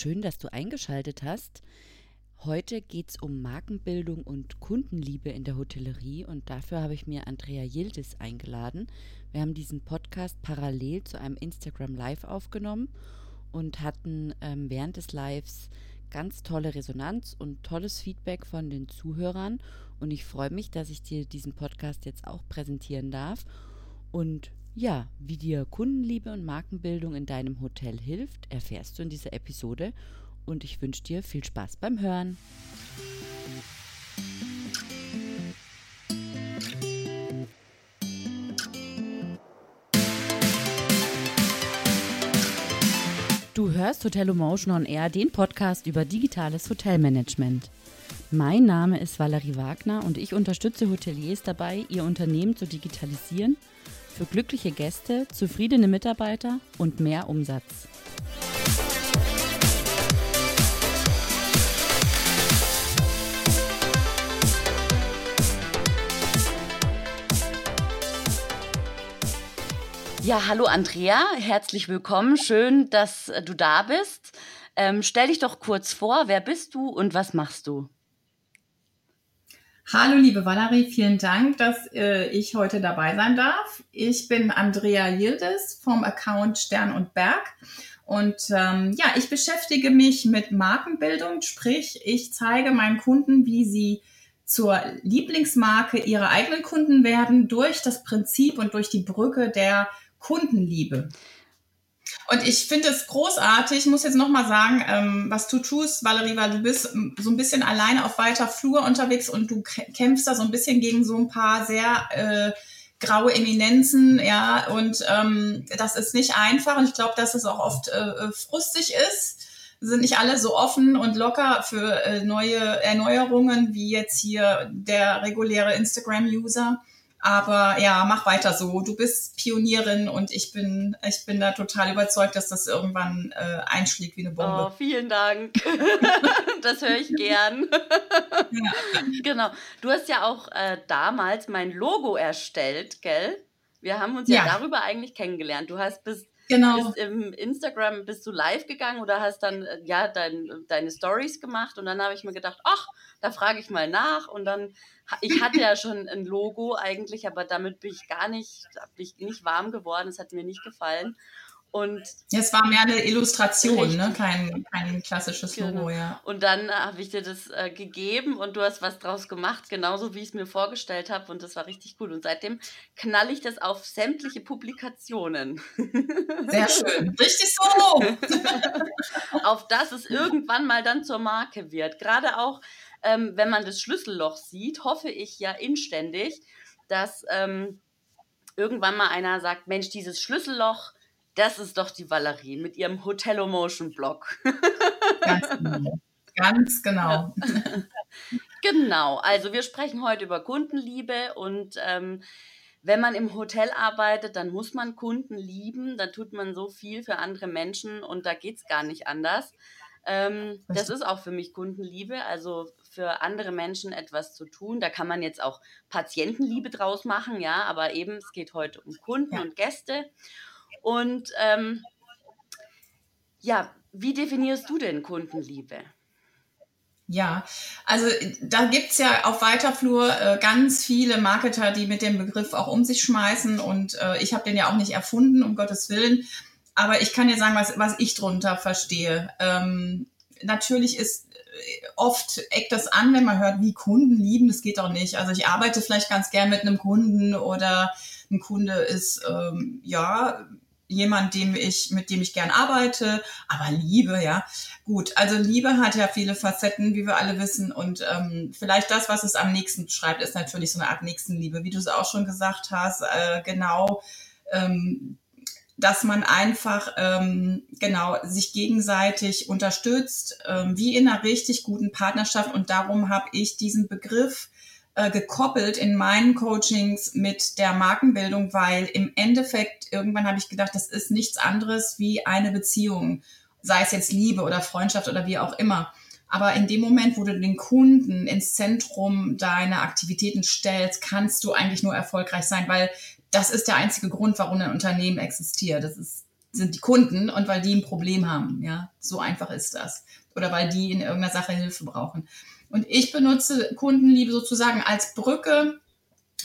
Schön, dass du eingeschaltet hast. Heute geht es um Markenbildung und Kundenliebe in der Hotellerie und dafür habe ich mir Andrea Yildiz eingeladen. Wir haben diesen Podcast parallel zu einem Instagram Live aufgenommen und hatten ähm, während des Lives ganz tolle Resonanz und tolles Feedback von den Zuhörern und ich freue mich, dass ich dir diesen Podcast jetzt auch präsentieren darf und ja, wie dir Kundenliebe und Markenbildung in deinem Hotel hilft, erfährst du in dieser Episode und ich wünsche dir viel Spaß beim Hören. Du hörst Hotel Emotion on Air, den Podcast über digitales Hotelmanagement. Mein Name ist Valerie Wagner und ich unterstütze Hoteliers dabei, ihr Unternehmen zu digitalisieren für glückliche Gäste, zufriedene Mitarbeiter und mehr Umsatz. Ja, hallo Andrea, herzlich willkommen. Schön, dass du da bist. Ähm, stell dich doch kurz vor, wer bist du und was machst du? Hallo liebe Valerie, vielen Dank, dass äh, ich heute dabei sein darf. Ich bin Andrea Yildiz vom Account Stern und Berg und ähm, ja, ich beschäftige mich mit Markenbildung, sprich ich zeige meinen Kunden, wie sie zur Lieblingsmarke ihrer eigenen Kunden werden durch das Prinzip und durch die Brücke der Kundenliebe. Und ich finde es großartig, muss jetzt nochmal sagen, ähm, was du tust, Valerie, weil du bist ähm, so ein bisschen alleine auf weiter Flur unterwegs und du kämpfst da so ein bisschen gegen so ein paar sehr äh, graue Eminenzen, ja, und ähm, das ist nicht einfach und ich glaube, dass es auch oft äh, äh, frustig ist sind nicht alle so offen und locker für äh, neue Erneuerungen wie jetzt hier der reguläre Instagram-User. Aber ja, mach weiter so. Du bist Pionierin und ich bin, ich bin da total überzeugt, dass das irgendwann äh, einschlägt wie eine Bombe. Oh, vielen Dank. das höre ich gern. Ja. Genau. Du hast ja auch äh, damals mein Logo erstellt, gell? Wir haben uns ja, ja darüber eigentlich kennengelernt. Du hast bis Genau. Bist im Instagram bist du live gegangen oder hast dann äh, ja dein, deine Stories gemacht und dann habe ich mir gedacht, ach, da frage ich mal nach und dann ich hatte ja schon ein Logo eigentlich, aber damit bin ich gar nicht, bin ich nicht warm geworden. Es hat mir nicht gefallen. Und es war mehr eine Illustration, ne? kein, kein klassisches genau. Logo, ja. Und dann habe ich dir das äh, gegeben und du hast was draus gemacht, genauso wie ich es mir vorgestellt habe. Und das war richtig cool. Und seitdem knall ich das auf sämtliche Publikationen. Sehr schön. Richtig so. auf dass es irgendwann mal dann zur Marke wird. Gerade auch, ähm, wenn man das Schlüsselloch sieht, hoffe ich ja inständig, dass ähm, irgendwann mal einer sagt: Mensch, dieses Schlüsselloch das ist doch die Valerie mit ihrem Hotelomotion-Blog. Ganz genau. Ganz genau. genau, also wir sprechen heute über Kundenliebe und ähm, wenn man im Hotel arbeitet, dann muss man Kunden lieben, dann tut man so viel für andere Menschen und da geht es gar nicht anders. Ähm, das ist auch für mich Kundenliebe, also für andere Menschen etwas zu tun. Da kann man jetzt auch Patientenliebe draus machen, ja, aber eben es geht heute um Kunden ja. und Gäste. Und ähm, ja, wie definierst du denn Kundenliebe? Ja, also da gibt es ja auf weiter Flur äh, ganz viele Marketer, die mit dem Begriff auch um sich schmeißen und äh, ich habe den ja auch nicht erfunden, um Gottes Willen. Aber ich kann dir sagen, was, was ich drunter verstehe. Ähm, natürlich ist äh, oft eckt das an, wenn man hört, wie Kunden lieben, das geht doch nicht. Also ich arbeite vielleicht ganz gern mit einem Kunden oder ein Kunde ist ähm, ja jemand, dem ich, mit dem ich gern arbeite, aber Liebe, ja. Gut, also Liebe hat ja viele Facetten, wie wir alle wissen. Und ähm, vielleicht das, was es am nächsten beschreibt, ist natürlich so eine Art Nächstenliebe, wie du es auch schon gesagt hast, äh, genau. Ähm, dass man einfach ähm, genau sich gegenseitig unterstützt, ähm, wie in einer richtig guten Partnerschaft. Und darum habe ich diesen Begriff äh, gekoppelt in meinen Coachings mit der Markenbildung, weil im Endeffekt irgendwann habe ich gedacht, das ist nichts anderes wie eine Beziehung, sei es jetzt Liebe oder Freundschaft oder wie auch immer. Aber in dem Moment, wo du den Kunden ins Zentrum deiner Aktivitäten stellst, kannst du eigentlich nur erfolgreich sein, weil das ist der einzige Grund, warum ein Unternehmen existiert. Das ist sind die Kunden und weil die ein Problem haben. Ja, so einfach ist das. Oder weil die in irgendeiner Sache Hilfe brauchen. Und ich benutze Kundenliebe sozusagen als Brücke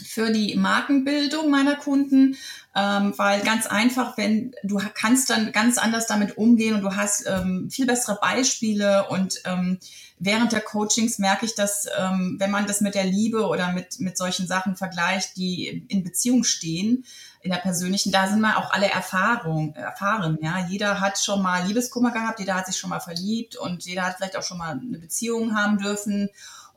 für die Markenbildung meiner Kunden, ähm, weil ganz einfach, wenn du kannst dann ganz anders damit umgehen und du hast ähm, viel bessere Beispiele und ähm, während der Coachings merke ich, dass ähm, wenn man das mit der Liebe oder mit mit solchen Sachen vergleicht, die in Beziehung stehen, in der persönlichen, da sind wir auch alle Erfahrung, erfahren. Ja, jeder hat schon mal Liebeskummer gehabt, jeder hat sich schon mal verliebt und jeder hat vielleicht auch schon mal eine Beziehung haben dürfen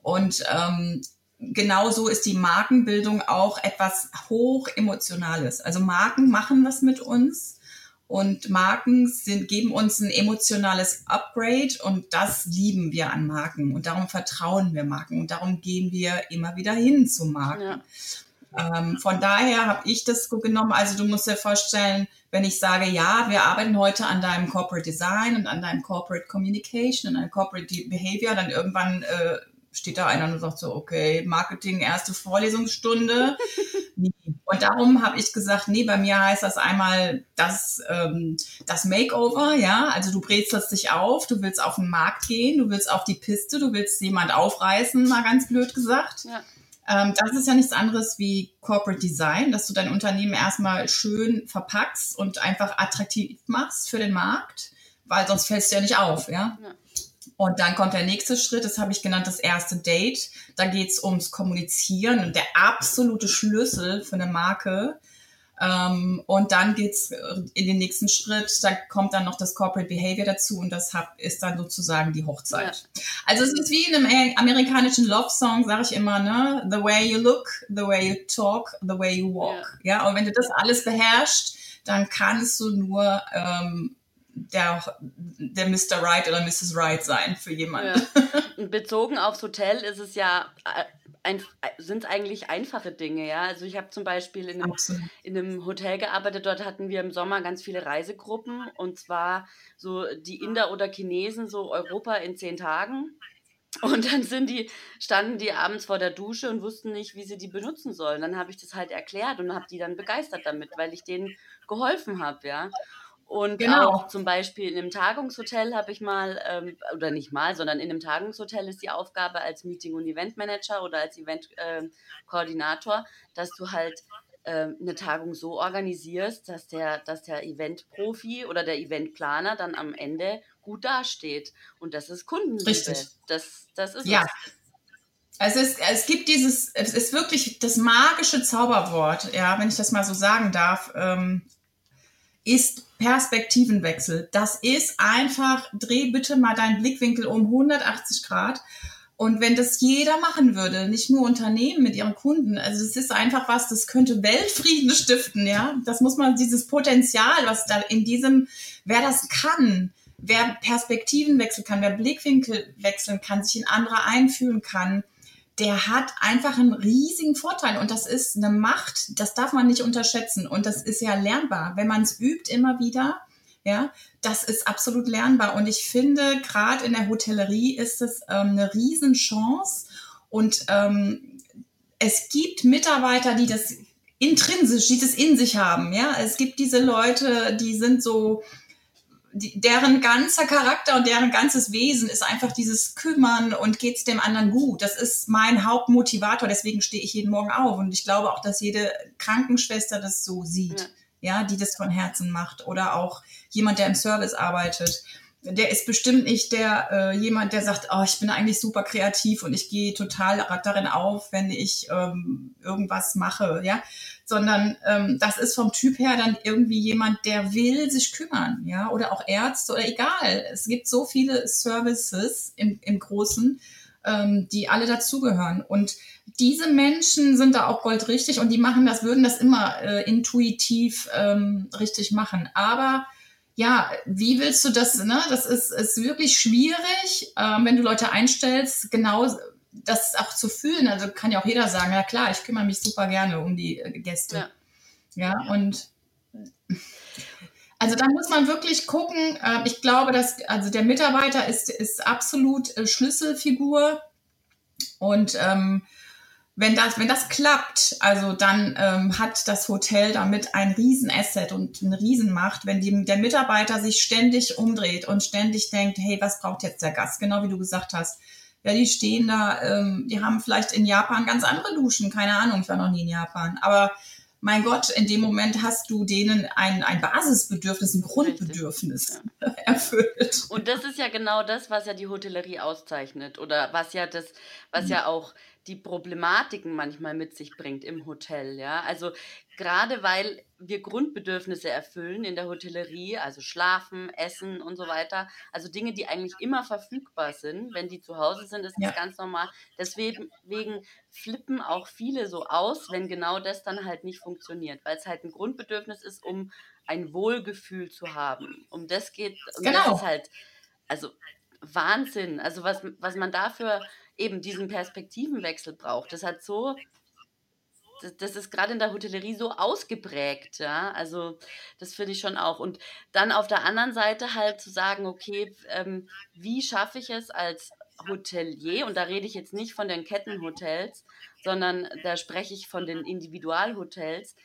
und ähm, genauso ist die Markenbildung auch etwas hoch emotionales. Also Marken machen was mit uns und Marken sind, geben uns ein emotionales Upgrade und das lieben wir an Marken und darum vertrauen wir Marken und darum gehen wir immer wieder hin zu Marken. Ja. Ähm, von daher habe ich das genommen. Also du musst dir vorstellen, wenn ich sage, ja, wir arbeiten heute an deinem Corporate Design und an deinem Corporate Communication und an Corporate Behavior, dann irgendwann äh, steht da einer und sagt so, okay, Marketing, erste Vorlesungsstunde. und darum habe ich gesagt, nee, bei mir heißt das einmal das, ähm, das Makeover, ja, also du brezelst dich auf, du willst auf den Markt gehen, du willst auf die Piste, du willst jemand aufreißen, mal ganz blöd gesagt. Ja. Ähm, das ist ja nichts anderes wie Corporate Design, dass du dein Unternehmen erstmal schön verpackst und einfach attraktiv machst für den Markt, weil sonst fällst du ja nicht auf, ja. ja. Und dann kommt der nächste Schritt, das habe ich genannt, das erste Date. Da geht es ums Kommunizieren und der absolute Schlüssel für eine Marke. Ähm, und dann geht's in den nächsten Schritt, da kommt dann noch das Corporate Behavior dazu und das ist dann sozusagen die Hochzeit. Ja. Also es ist wie in einem amerikanischen Love Song, sage ich immer, ne? The way you look, the way you talk, the way you walk. Ja, ja? und wenn du das alles beherrschst, dann kannst du nur ähm, der, der Mr. Right oder Mrs. Right sein für jemanden. Ja. Bezogen aufs Hotel ist es ja äh, sind es eigentlich einfache Dinge, ja. Also ich habe zum Beispiel in einem, in einem Hotel gearbeitet, dort hatten wir im Sommer ganz viele Reisegruppen und zwar so die Inder oder Chinesen, so Europa in zehn Tagen. Und dann sind die, standen die abends vor der Dusche und wussten nicht, wie sie die benutzen sollen. Dann habe ich das halt erklärt und habe die dann begeistert damit, weil ich denen geholfen habe, ja. Und genau. auch zum Beispiel in einem Tagungshotel habe ich mal, ähm, oder nicht mal, sondern in einem Tagungshotel ist die Aufgabe als Meeting- und Eventmanager oder als Eventkoordinator, ähm, äh, dass du halt äh, eine Tagung so organisierst, dass der, dass der Eventprofi oder der Eventplaner dann am Ende gut dasteht. Und das ist Kundenliebe. Richtig. Das, das ist ja. Es, ist, es gibt dieses, es ist wirklich das magische Zauberwort, ja, wenn ich das mal so sagen darf. Ähm, ist Perspektivenwechsel. Das ist einfach, dreh bitte mal deinen Blickwinkel um 180 Grad. Und wenn das jeder machen würde, nicht nur Unternehmen mit ihren Kunden, also das ist einfach was, das könnte Weltfrieden stiften, ja. Das muss man, dieses Potenzial, was da in diesem, wer das kann, wer Perspektiven wechseln kann, wer Blickwinkel wechseln kann, sich in andere einfühlen kann, der hat einfach einen riesigen Vorteil und das ist eine Macht, das darf man nicht unterschätzen und das ist ja lernbar, wenn man es übt immer wieder. Ja, das ist absolut lernbar und ich finde, gerade in der Hotellerie ist es ähm, eine Riesenchance und ähm, es gibt Mitarbeiter, die das intrinsisch, die das in sich haben. Ja, es gibt diese Leute, die sind so die, deren ganzer Charakter und deren ganzes Wesen ist einfach dieses Kümmern und geht's dem anderen gut. Das ist mein Hauptmotivator, deswegen stehe ich jeden Morgen auf. Und ich glaube auch, dass jede Krankenschwester das so sieht, ja, ja die das von Herzen macht. Oder auch jemand, der im Service arbeitet. Der ist bestimmt nicht der äh, jemand, der sagt, oh, ich bin eigentlich super kreativ und ich gehe total darin auf, wenn ich ähm, irgendwas mache, ja, sondern ähm, das ist vom Typ her dann irgendwie jemand, der will sich kümmern, ja, oder auch Ärzte oder egal. Es gibt so viele Services im, im Großen, ähm, die alle dazugehören. Und diese Menschen sind da auch goldrichtig und die machen das, würden das immer äh, intuitiv ähm, richtig machen. Aber ja, wie willst du das, ne? Das ist, ist wirklich schwierig, ähm, wenn du Leute einstellst, genau das auch zu fühlen. Also kann ja auch jeder sagen, ja klar, ich kümmere mich super gerne um die äh, Gäste. Ja, ja und also da muss man wirklich gucken. Äh, ich glaube, dass also der Mitarbeiter ist, ist absolut äh, Schlüsselfigur und ähm, wenn das, wenn das klappt, also dann ähm, hat das Hotel damit ein Riesenasset und eine Riesenmacht, wenn die, der Mitarbeiter sich ständig umdreht und ständig denkt, hey, was braucht jetzt der Gast? Genau wie du gesagt hast. Ja, die stehen da, ähm, die haben vielleicht in Japan ganz andere Duschen, keine Ahnung, ich war noch nie in Japan. Aber mein Gott, in dem Moment hast du denen ein, ein Basisbedürfnis, ein Grundbedürfnis ja. erfüllt. Und das ist ja genau das, was ja die Hotellerie auszeichnet oder was ja das, was mhm. ja auch die Problematiken manchmal mit sich bringt im Hotel, ja. Also gerade weil wir Grundbedürfnisse erfüllen in der Hotellerie, also schlafen, essen und so weiter, also Dinge, die eigentlich immer verfügbar sind, wenn die zu Hause sind, ist das ja. ganz normal. Deswegen flippen auch viele so aus, wenn genau das dann halt nicht funktioniert, weil es halt ein Grundbedürfnis ist, um ein Wohlgefühl zu haben. Um das geht, und genau. das ist halt, also Wahnsinn. Also was, was man dafür eben diesen Perspektivenwechsel braucht. Das hat so, das, das ist gerade in der Hotellerie so ausgeprägt, ja. Also das finde ich schon auch. Und dann auf der anderen Seite halt zu sagen, okay, ähm, wie schaffe ich es als Hotelier, und da rede ich jetzt nicht von den Kettenhotels, sondern da spreche ich von den Individualhotels,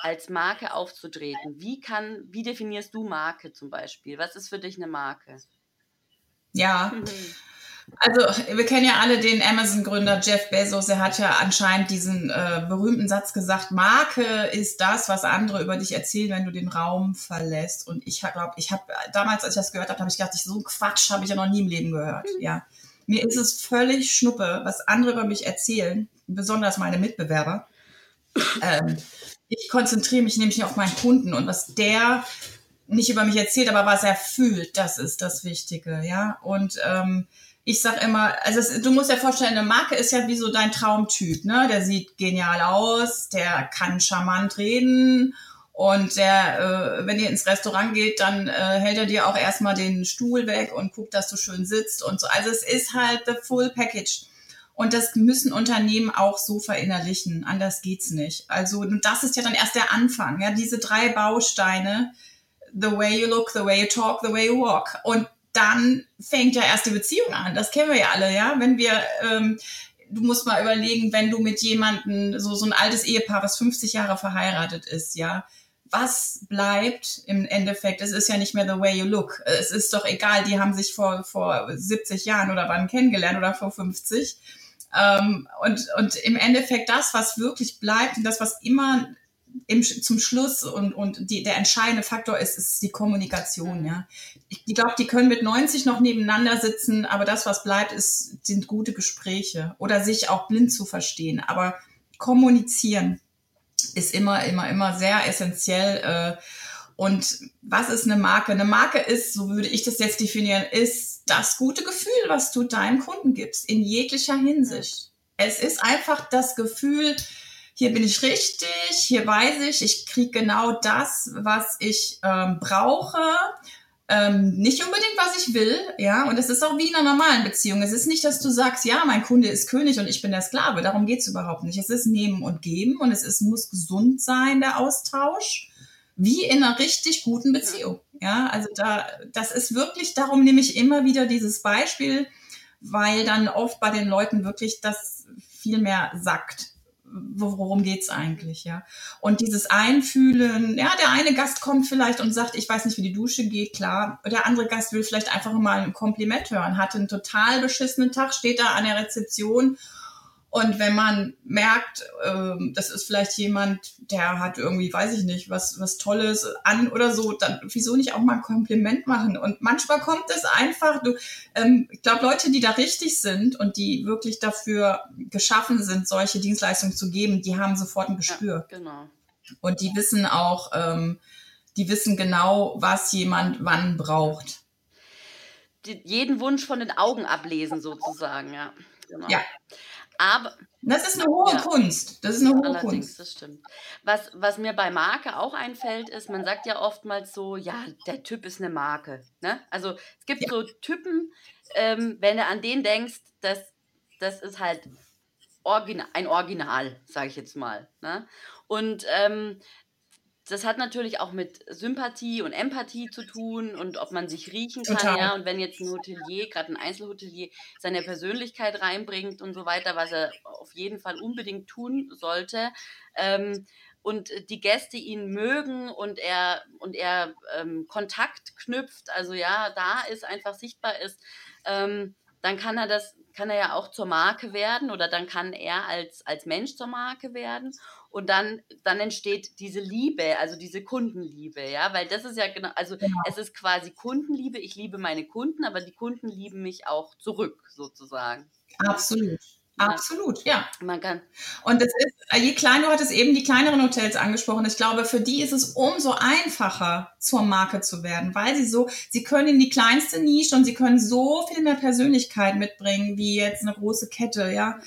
als Marke aufzutreten. Wie kann, wie definierst du Marke zum Beispiel? Was ist für dich eine Marke? Ja. Also wir kennen ja alle den Amazon-Gründer Jeff Bezos. Er hat ja anscheinend diesen äh, berühmten Satz gesagt, Marke ist das, was andere über dich erzählen, wenn du den Raum verlässt. Und ich glaube, ich habe damals, als ich das gehört habe, habe ich gedacht, so ein Quatsch habe ich ja noch nie im Leben gehört. Mhm. Ja, Mir ist es völlig schnuppe, was andere über mich erzählen, besonders meine Mitbewerber. Ähm, ich konzentriere mich nämlich auf meinen Kunden und was der nicht über mich erzählt, aber was er fühlt, das ist das Wichtige, ja. Und ähm, ich sag immer, also es, du musst dir vorstellen, eine Marke ist ja wie so dein Traumtyp, ne? Der sieht genial aus, der kann charmant reden und der, äh, wenn ihr ins Restaurant geht, dann äh, hält er dir auch erstmal den Stuhl weg und guckt, dass du schön sitzt und so. Also es ist halt the full package. Und das müssen Unternehmen auch so verinnerlichen. Anders geht's nicht. Also, und das ist ja dann erst der Anfang. Ja, diese drei Bausteine. The way you look, the way you talk, the way you walk. Und dann fängt ja erst die Beziehung an. Das kennen wir ja alle, ja. Wenn wir, ähm, du musst mal überlegen, wenn du mit jemandem, so, so ein altes Ehepaar, was 50 Jahre verheiratet ist, ja, was bleibt im Endeffekt? Es ist ja nicht mehr the way you look. Es ist doch egal, die haben sich vor, vor 70 Jahren oder wann kennengelernt oder vor 50. Ähm, und, und im Endeffekt das, was wirklich bleibt und das, was immer im, zum Schluss und, und die, der entscheidende Faktor ist, ist die Kommunikation, ja. Ich, glaube, die können mit 90 noch nebeneinander sitzen, aber das, was bleibt, ist, sind gute Gespräche oder sich auch blind zu verstehen. Aber kommunizieren ist immer, immer, immer sehr essentiell. Äh, und was ist eine Marke? Eine Marke ist, so würde ich das jetzt definieren, ist das gute Gefühl, was du deinem Kunden gibst, in jeglicher Hinsicht. Es ist einfach das Gefühl, hier bin ich richtig, hier weiß ich, ich kriege genau das, was ich ähm, brauche. Ähm, nicht unbedingt, was ich will, ja, und es ist auch wie in einer normalen Beziehung. Es ist nicht, dass du sagst, ja, mein Kunde ist König und ich bin der Sklave. Darum geht's überhaupt nicht. Es ist Nehmen und Geben und es ist, muss gesund sein, der Austausch, wie in einer richtig guten Beziehung. Ja, also da, das ist wirklich, darum nehme ich immer wieder dieses Beispiel, weil dann oft bei den Leuten wirklich das viel mehr sagt worum geht's eigentlich, ja? Und dieses Einfühlen, ja, der eine Gast kommt vielleicht und sagt, ich weiß nicht, wie die Dusche geht, klar. Der andere Gast will vielleicht einfach mal ein Kompliment hören, hatte einen total beschissenen Tag, steht da an der Rezeption und wenn man merkt, ähm, das ist vielleicht jemand, der hat irgendwie, weiß ich nicht, was, was Tolles an oder so, dann wieso nicht auch mal ein Kompliment machen? Und manchmal kommt es einfach, du, ähm, ich glaube, Leute, die da richtig sind und die wirklich dafür geschaffen sind, solche Dienstleistungen zu geben, die haben sofort ein Gespür. Ja, genau. Und die wissen auch, ähm, die wissen genau, was jemand wann braucht. Die, jeden Wunsch von den Augen ablesen, sozusagen, ja. Genau. Ja. Aber das ist eine hohe ja, Kunst. Das ist eine hohe allerdings, Kunst. Das stimmt. Was, was mir bei Marke auch einfällt, ist, man sagt ja oftmals so, ja, der Typ ist eine Marke. Ne? Also es gibt ja. so Typen, ähm, wenn du an den denkst, das, das ist halt Origina ein Original, sage ich jetzt mal. Ne? Und ähm, das hat natürlich auch mit Sympathie und Empathie zu tun und ob man sich riechen kann, Total. ja. Und wenn jetzt ein Hotelier, gerade ein Einzelhotelier, seine Persönlichkeit reinbringt und so weiter, was er auf jeden Fall unbedingt tun sollte, ähm, und die Gäste ihn mögen und er und er ähm, Kontakt knüpft, also ja, da ist einfach sichtbar ist, ähm, dann kann er das, kann er ja auch zur Marke werden oder dann kann er als, als Mensch zur Marke werden und dann, dann entsteht diese Liebe, also diese Kundenliebe, ja, weil das ist ja genau, also genau. es ist quasi Kundenliebe, ich liebe meine Kunden, aber die Kunden lieben mich auch zurück, sozusagen. Absolut. Absolut, ja. Man kann. Und das ist, äh, je kleiner, du hattest eben die kleineren Hotels angesprochen. Ich glaube, für die ist es umso einfacher, zur Marke zu werden, weil sie so, sie können in die kleinste Nische und sie können so viel mehr Persönlichkeit mitbringen, wie jetzt eine große Kette, ja.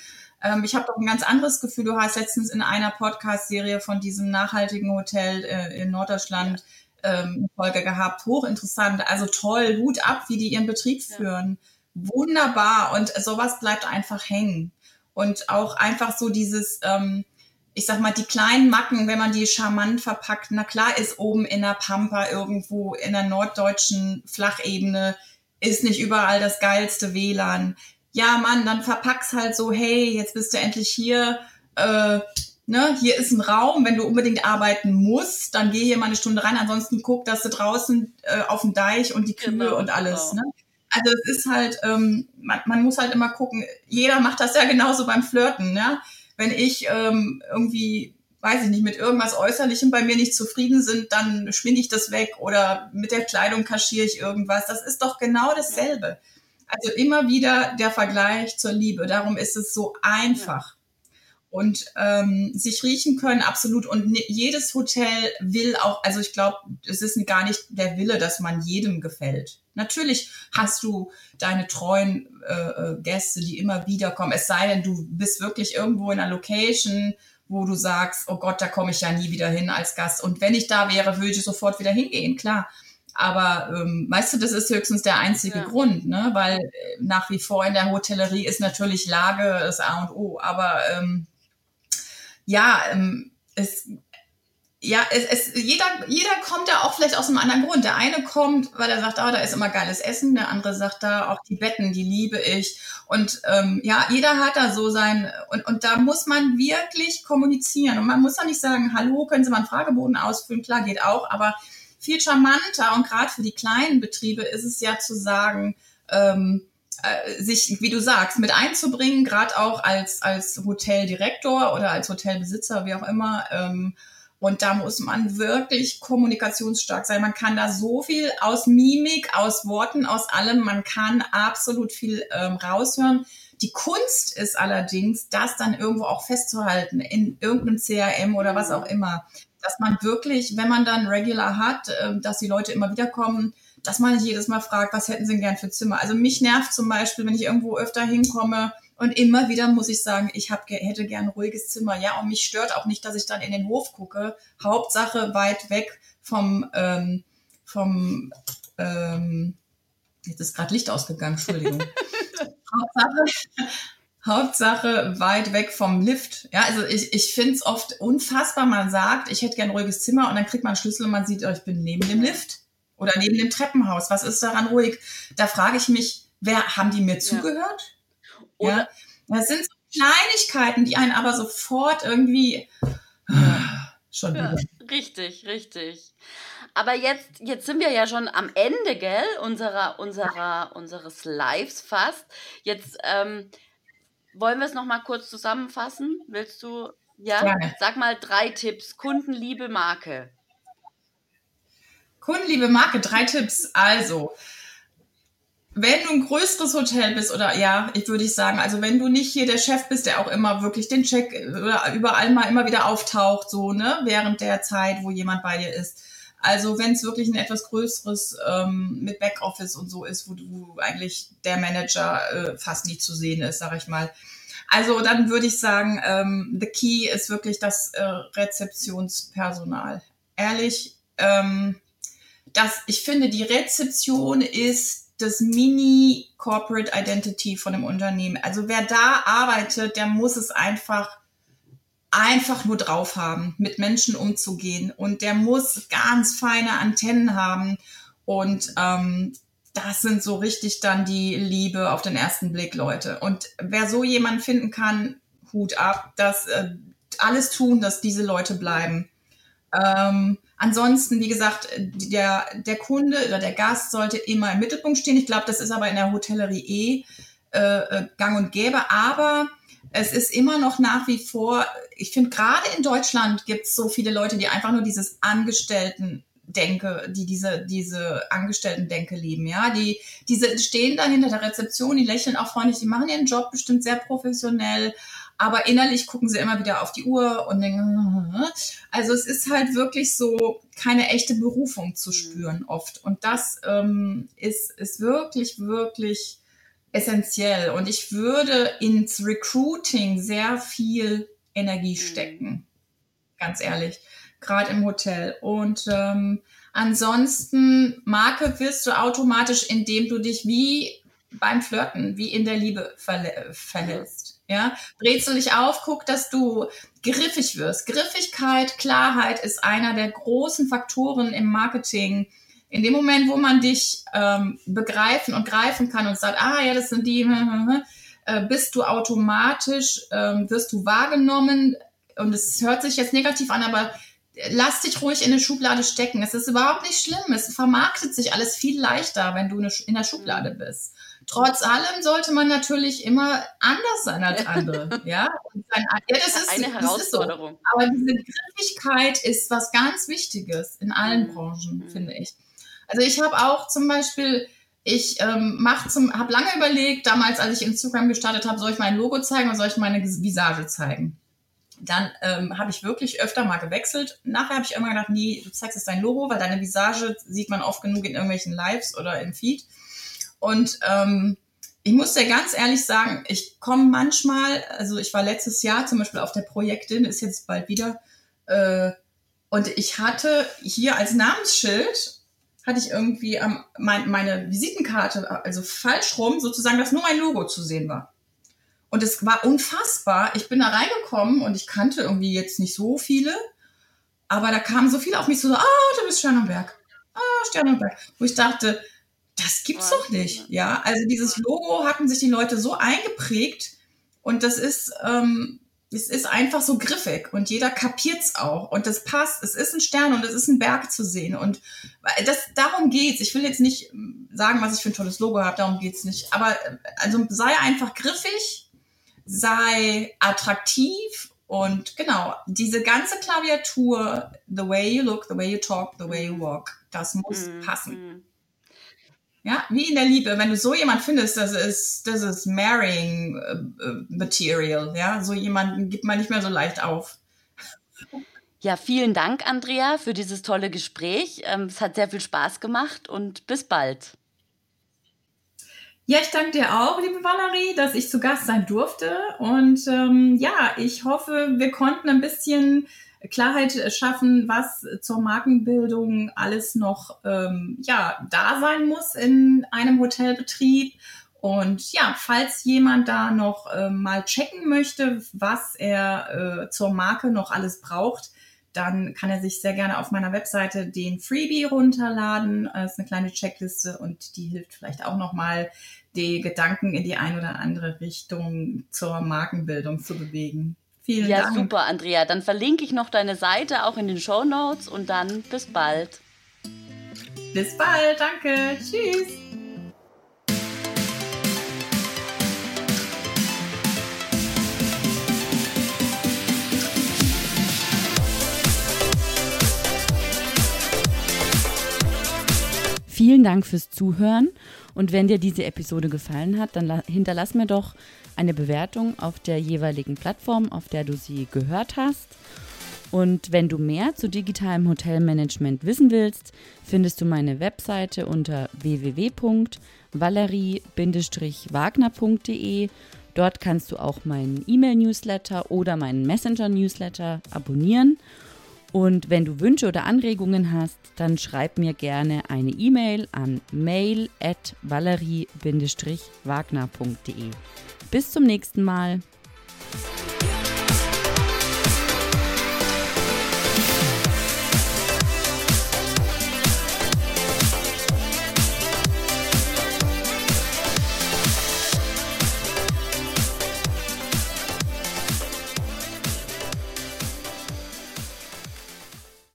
Ähm, ich habe doch ein ganz anderes Gefühl. Du hast letztens in einer Podcast-Serie von diesem nachhaltigen Hotel äh, in Norddeutschland ja. ähm, eine Folge gehabt. Hochinteressant. Also toll, Hut ab, wie die ihren Betrieb ja. führen. Wunderbar. Und sowas bleibt einfach hängen. Und auch einfach so dieses, ähm, ich sag mal, die kleinen Macken, wenn man die charmant verpackt, na klar ist oben in der Pampa irgendwo in der norddeutschen Flachebene ist nicht überall das geilste WLAN. Ja, Mann, dann verpack's halt so, hey, jetzt bist du endlich hier, äh, ne, hier ist ein Raum, wenn du unbedingt arbeiten musst, dann geh hier mal eine Stunde rein, ansonsten guck, dass du draußen äh, auf dem Deich und die Kühe genau, und alles, genau. ne? Also es ist halt, ähm, man, man muss halt immer gucken, jeder macht das ja genauso beim Flirten, ne? Wenn ich ähm, irgendwie, weiß ich nicht, mit irgendwas Äußerlichem bei mir nicht zufrieden sind, dann schwinde ich das weg oder mit der Kleidung kaschiere ich irgendwas. Das ist doch genau dasselbe. Also immer wieder der Vergleich zur Liebe. Darum ist es so einfach und ähm, sich riechen können, absolut. Und jedes Hotel will auch, also ich glaube, es ist gar nicht der Wille, dass man jedem gefällt. Natürlich hast du deine treuen äh, äh, Gäste, die immer wieder kommen. Es sei denn, du bist wirklich irgendwo in einer Location, wo du sagst, oh Gott, da komme ich ja nie wieder hin als Gast. Und wenn ich da wäre, würde ich sofort wieder hingehen, klar. Aber ähm, weißt du, das ist höchstens der einzige ja. Grund, ne? weil äh, nach wie vor in der Hotellerie ist natürlich Lage das A und O. Aber ähm, ja, ähm, es, ja, es, es, jeder, jeder kommt ja auch vielleicht aus einem anderen Grund. Der eine kommt, weil er sagt, ah, da ist immer geiles Essen. Der andere sagt, da auch die Betten, die liebe ich. Und ähm, ja, jeder hat da so sein. Und, und da muss man wirklich kommunizieren. Und man muss ja nicht sagen, hallo, können Sie mal einen Fragebogen ausfüllen? Klar, geht auch. Aber viel charmanter und gerade für die kleinen Betriebe ist es ja zu sagen, ähm, äh, sich, wie du sagst, mit einzubringen, gerade auch als, als Hoteldirektor oder als Hotelbesitzer, wie auch immer. Ähm, und da muss man wirklich kommunikationsstark sein. Man kann da so viel aus Mimik, aus Worten, aus allem, man kann absolut viel ähm, raushören. Die Kunst ist allerdings, das dann irgendwo auch festzuhalten in irgendeinem CRM oder was auch immer. Dass man wirklich, wenn man dann Regular hat, äh, dass die Leute immer wieder kommen, dass man nicht jedes Mal fragt, was hätten Sie denn gern für Zimmer? Also mich nervt zum Beispiel, wenn ich irgendwo öfter hinkomme und immer wieder muss ich sagen, ich hab, hätte gern ein ruhiges Zimmer. Ja, und mich stört auch nicht, dass ich dann in den Hof gucke. Hauptsache weit weg vom, ähm, vom, ähm, jetzt ist gerade Licht ausgegangen, Entschuldigung. Hauptsache, Hauptsache weit weg vom Lift. Ja, also ich, ich finde es oft unfassbar, man sagt, ich hätte gern ein ruhiges Zimmer und dann kriegt man einen Schlüssel und man sieht, oh, ich bin neben dem Lift oder neben dem Treppenhaus. Was ist daran ruhig? Da frage ich mich, wer haben die mir zugehört? Oder ja? Das sind so Kleinigkeiten, die einen aber sofort irgendwie schon ja, richtig, richtig. Aber jetzt, jetzt sind wir ja schon am Ende, gell, unserer, unserer, unseres Lives fast. Jetzt ähm, wollen wir es nochmal kurz zusammenfassen. Willst du, ja, Gerne. sag mal drei Tipps. Kundenliebe Marke. Kundenliebe Marke, drei Tipps. Also, wenn du ein größeres Hotel bist oder ja, ich würde ich sagen, also wenn du nicht hier der Chef bist, der auch immer wirklich den Check oder überall mal immer wieder auftaucht, so, ne, während der Zeit, wo jemand bei dir ist. Also wenn es wirklich ein etwas größeres ähm, mit Backoffice und so ist, wo du eigentlich der Manager äh, fast nie zu sehen ist, sag ich mal. Also dann würde ich sagen, ähm, the key ist wirklich das äh, Rezeptionspersonal. Ehrlich, ähm, das, ich finde, die Rezeption ist das Mini-Corporate Identity von dem Unternehmen. Also wer da arbeitet, der muss es einfach einfach nur drauf haben, mit Menschen umzugehen. Und der muss ganz feine Antennen haben. Und ähm, das sind so richtig dann die Liebe auf den ersten Blick, Leute. Und wer so jemanden finden kann, Hut ab, dass äh, alles tun, dass diese Leute bleiben. Ähm, ansonsten, wie gesagt, der, der Kunde oder der Gast sollte immer im Mittelpunkt stehen. Ich glaube, das ist aber in der Hotellerie eh äh, äh gang und gäbe. Aber es ist immer noch nach wie vor, ich finde, gerade in Deutschland gibt es so viele Leute, die einfach nur dieses Angestellten denke, die diese, diese Angestellten-Denke lieben, ja, die, diese stehen dann hinter der Rezeption, die lächeln auch freundlich, die machen ihren Job bestimmt sehr professionell, aber innerlich gucken sie immer wieder auf die Uhr und denken, also es ist halt wirklich so keine echte Berufung zu spüren oft. Und das ähm, ist, ist wirklich, wirklich essentiell. Und ich würde ins Recruiting sehr viel Energie mhm. stecken. Mhm. Ganz ehrlich. Gerade im Hotel. Und ähm, ansonsten, Marke wirst du automatisch, indem du dich wie beim Flirten, wie in der Liebe verhältst. Ja, drehst du dich auf, guck, dass du griffig wirst. Griffigkeit, Klarheit ist einer der großen Faktoren im Marketing, in dem Moment, wo man dich ähm, begreifen und greifen kann und sagt, ah ja, das sind die, äh, bist du automatisch, ähm, wirst du wahrgenommen und es hört sich jetzt negativ an, aber lass dich ruhig in eine Schublade stecken. Es ist überhaupt nicht schlimm. Es vermarktet sich alles viel leichter, wenn du in der Schublade bist. Trotz allem sollte man natürlich immer anders sein als andere. ja? ja, das ist eine Herausforderung. Ist so. Aber diese Griffigkeit ist was ganz Wichtiges in allen mhm. Branchen, mhm. finde ich. Also ich habe auch zum Beispiel, ich ähm, mach zum, habe lange überlegt, damals, als ich Instagram gestartet habe, soll ich mein Logo zeigen oder soll ich meine Visage zeigen? Dann ähm, habe ich wirklich öfter mal gewechselt. Nachher habe ich immer gedacht, nee, du zeigst jetzt dein Logo, weil deine Visage sieht man oft genug in irgendwelchen Lives oder im Feed. Und ähm, ich muss dir ganz ehrlich sagen, ich komme manchmal, also ich war letztes Jahr zum Beispiel auf der Projektin, ist jetzt bald wieder, äh, und ich hatte hier als Namensschild hatte ich irgendwie ähm, mein, meine Visitenkarte, also falsch rum, sozusagen, dass nur mein Logo zu sehen war. Und es war unfassbar. Ich bin da reingekommen und ich kannte irgendwie jetzt nicht so viele, aber da kamen so viele auf mich so, ah, du bist Sternenberg. Ah, Sternenberg. Wo ich dachte, das gibt's doch nicht. Ja, also dieses Logo hatten sich die Leute so eingeprägt und das ist, ähm, es ist einfach so griffig und jeder kapiert's auch und das passt. Es ist ein Stern und es ist ein Berg zu sehen und das darum geht's. Ich will jetzt nicht sagen, was ich für ein tolles Logo habe, darum geht's nicht. Aber also sei einfach griffig, sei attraktiv und genau diese ganze Klaviatur, the way you look, the way you talk, the way you walk, das muss mm, passen. Mm. Ja, wie in der Liebe. Wenn du so jemand findest, das ist, das ist marrying äh, material. Ja, so jemanden gibt man nicht mehr so leicht auf. Ja, vielen Dank, Andrea, für dieses tolle Gespräch. Ähm, es hat sehr viel Spaß gemacht und bis bald. Ja, ich danke dir auch, liebe Valerie, dass ich zu Gast sein durfte. Und ähm, ja, ich hoffe, wir konnten ein bisschen Klarheit schaffen, was zur Markenbildung alles noch ähm, ja, da sein muss in einem Hotelbetrieb. Und ja, falls jemand da noch äh, mal checken möchte, was er äh, zur Marke noch alles braucht, dann kann er sich sehr gerne auf meiner Webseite den Freebie runterladen. Das ist eine kleine Checkliste und die hilft vielleicht auch noch mal, die Gedanken in die ein oder andere Richtung zur Markenbildung zu bewegen. Vielen ja, Dank. Ja, super, Andrea. Dann verlinke ich noch deine Seite auch in den Show Notes und dann bis bald. Bis bald, danke. Tschüss. Vielen Dank fürs Zuhören und wenn dir diese Episode gefallen hat, dann hinterlass mir doch eine Bewertung auf der jeweiligen Plattform, auf der du sie gehört hast. Und wenn du mehr zu digitalem Hotelmanagement wissen willst, findest du meine Webseite unter www.valerie-wagner.de. Dort kannst du auch meinen E-Mail-Newsletter oder meinen Messenger-Newsletter abonnieren. Und wenn du Wünsche oder Anregungen hast, dann schreib mir gerne eine E-Mail an mail at valerie-wagner.de. Bis zum nächsten Mal.